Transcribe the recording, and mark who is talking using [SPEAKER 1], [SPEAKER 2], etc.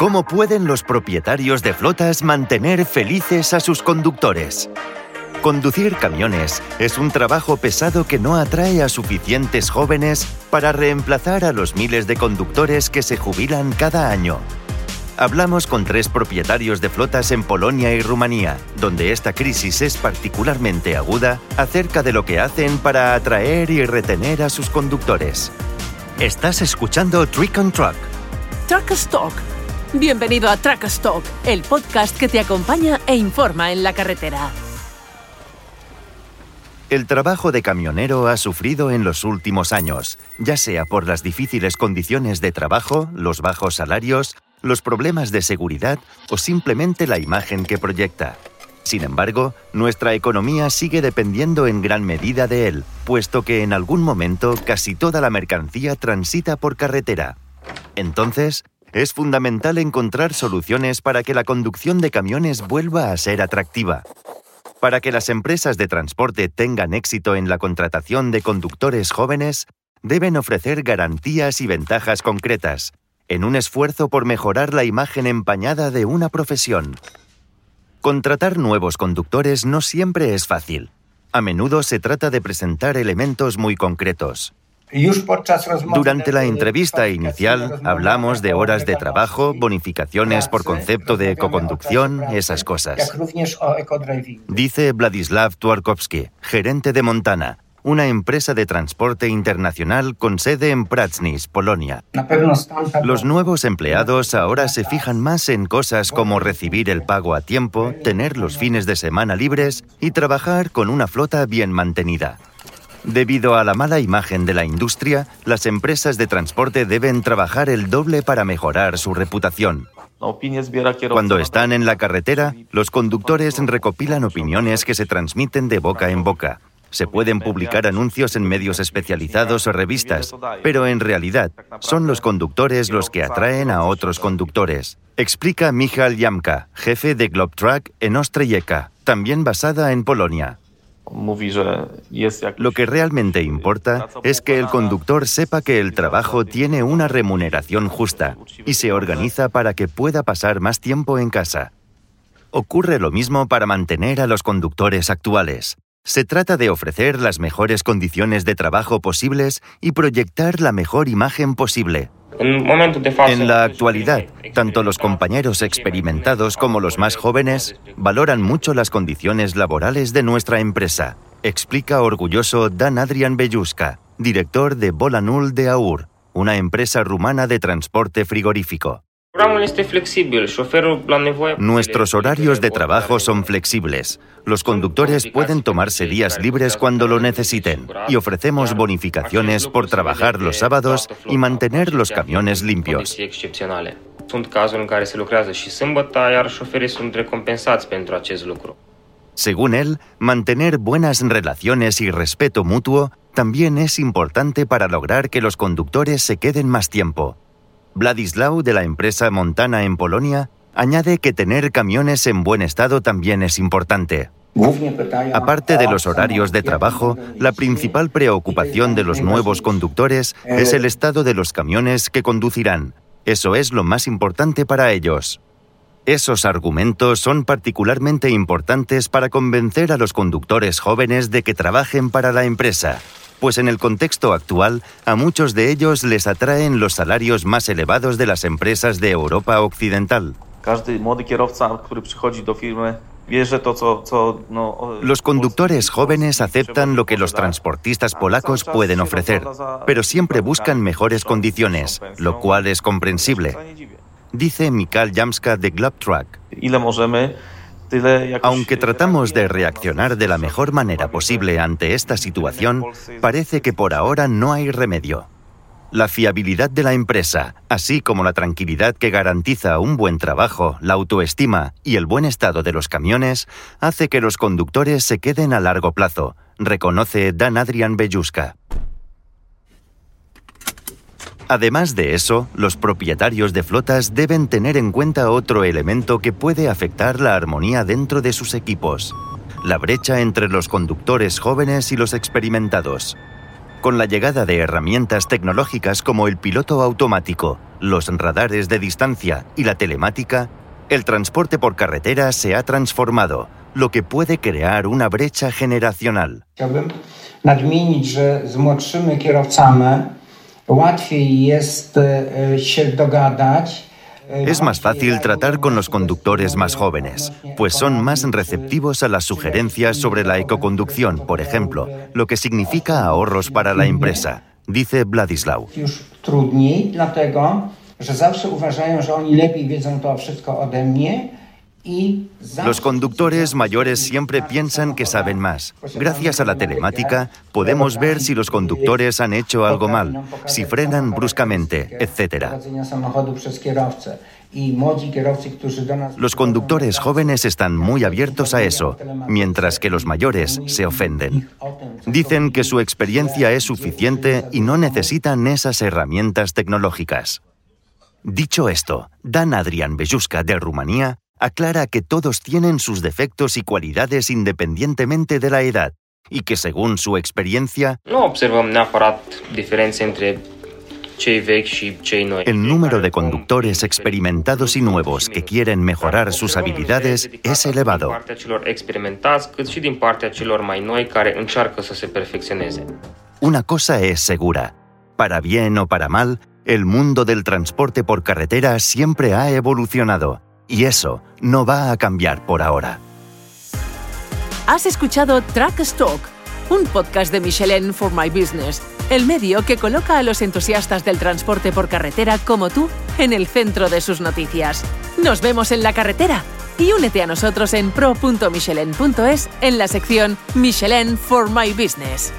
[SPEAKER 1] ¿Cómo pueden los propietarios de flotas mantener felices a sus conductores? Conducir camiones es un trabajo pesado que no atrae a suficientes jóvenes para reemplazar a los miles de conductores que se jubilan cada año. Hablamos con tres propietarios de flotas en Polonia y Rumanía, donde esta crisis es particularmente aguda, acerca de lo que hacen para atraer y retener a sus conductores. Estás escuchando Trick on Truck.
[SPEAKER 2] Truck Stock Bienvenido a Track el podcast que te acompaña e informa en la carretera.
[SPEAKER 1] El trabajo de camionero ha sufrido en los últimos años, ya sea por las difíciles condiciones de trabajo, los bajos salarios, los problemas de seguridad o simplemente la imagen que proyecta. Sin embargo, nuestra economía sigue dependiendo en gran medida de él, puesto que en algún momento casi toda la mercancía transita por carretera. Entonces, es fundamental encontrar soluciones para que la conducción de camiones vuelva a ser atractiva. Para que las empresas de transporte tengan éxito en la contratación de conductores jóvenes, deben ofrecer garantías y ventajas concretas, en un esfuerzo por mejorar la imagen empañada de una profesión. Contratar nuevos conductores no siempre es fácil. A menudo se trata de presentar elementos muy concretos. Durante la entrevista inicial hablamos de horas de trabajo, bonificaciones por concepto de ecoconducción, esas cosas. Dice Vladislav Twarkowski, gerente de Montana, una empresa de transporte internacional con sede en Pratsnis, Polonia. Los nuevos empleados ahora se fijan más en cosas como recibir el pago a tiempo, tener los fines de semana libres y trabajar con una flota bien mantenida. Debido a la mala imagen de la industria, las empresas de transporte deben trabajar el doble para mejorar su reputación. Cuando están en la carretera, los conductores recopilan opiniones que se transmiten de boca en boca. Se pueden publicar anuncios en medios especializados o revistas, pero en realidad son los conductores los que atraen a otros conductores. Explica Michal Jamka, jefe de Globtrack en Ostrejeka, también basada en Polonia. Lo que realmente importa es que el conductor sepa que el trabajo tiene una remuneración justa y se organiza para que pueda pasar más tiempo en casa. Ocurre lo mismo para mantener a los conductores actuales. Se trata de ofrecer las mejores condiciones de trabajo posibles y proyectar la mejor imagen posible. En la actualidad, tanto los compañeros experimentados como los más jóvenes valoran mucho las condiciones laborales de nuestra empresa, explica orgulloso Dan Adrian Belluska, director de Bolanul de Aur, una empresa rumana de transporte frigorífico. Nuestros horarios de trabajo son flexibles. Los conductores pueden tomarse días libres cuando lo necesiten y ofrecemos bonificaciones por trabajar los sábados y mantener los camiones limpios. Según él, mantener buenas relaciones y respeto mutuo también es importante para lograr que los conductores se queden más tiempo. Vladislau de la empresa Montana en Polonia añade que tener camiones en buen estado también es importante. Aparte de los horarios de trabajo, la principal preocupación de los nuevos conductores es el estado de los camiones que conducirán. Eso es lo más importante para ellos. Esos argumentos son particularmente importantes para convencer a los conductores jóvenes de que trabajen para la empresa pues en el contexto actual a muchos de ellos les atraen los salarios más elevados de las empresas de Europa Occidental. Los conductores jóvenes aceptan lo que los transportistas polacos pueden ofrecer, pero siempre buscan mejores condiciones, lo cual es comprensible. Dice Mikal Jamska de Globtrack. Aunque tratamos de reaccionar de la mejor manera posible ante esta situación, parece que por ahora no hay remedio. La fiabilidad de la empresa, así como la tranquilidad que garantiza un buen trabajo, la autoestima y el buen estado de los camiones, hace que los conductores se queden a largo plazo, reconoce Dan Adrian Belluska. Además de eso, los propietarios de flotas deben tener en cuenta otro elemento que puede afectar la armonía dentro de sus equipos, la brecha entre los conductores jóvenes y los experimentados. Con la llegada de herramientas tecnológicas como el piloto automático, los radares de distancia y la telemática, el transporte por carretera se ha transformado, lo que puede crear una brecha generacional.
[SPEAKER 3] Łatwiej jest e, się dogadać. e,
[SPEAKER 1] Es más fácil tratar con los conductores más jóvenes, pues son más receptivos a las sugerencias sobre la ecoconducción, por ejemplo, lo que significa ahorros para la empresa, dice Vladislau.
[SPEAKER 3] Już trudniej, dlatego że zawsze uważają, że oni lepiej wiedzą to wszystko ode mnie i zawsze
[SPEAKER 1] Los conductores mayores siempre piensan que saben más. Gracias a la telemática podemos ver si los conductores han hecho algo mal, si frenan bruscamente, etc. Los conductores jóvenes están muy abiertos a eso, mientras que los mayores se ofenden. Dicen que su experiencia es suficiente y no necesitan esas herramientas tecnológicas. Dicho esto, Dan Adrian Bejuska de Rumanía aclara que todos tienen sus defectos y cualidades independientemente de la edad y que según su experiencia,
[SPEAKER 4] și cei noi.
[SPEAKER 1] el número de conductores experimentados y nuevos que quieren mejorar sus habilidades es elevado. Una cosa es segura. Para bien o para mal, el mundo del transporte por carretera siempre ha evolucionado. Y eso no va a cambiar por ahora.
[SPEAKER 2] Has escuchado Track Stock, un podcast de Michelin for My Business, el medio que coloca a los entusiastas del transporte por carretera como tú en el centro de sus noticias. Nos vemos en la carretera y únete a nosotros en pro.michelin.es en la sección Michelin for My Business.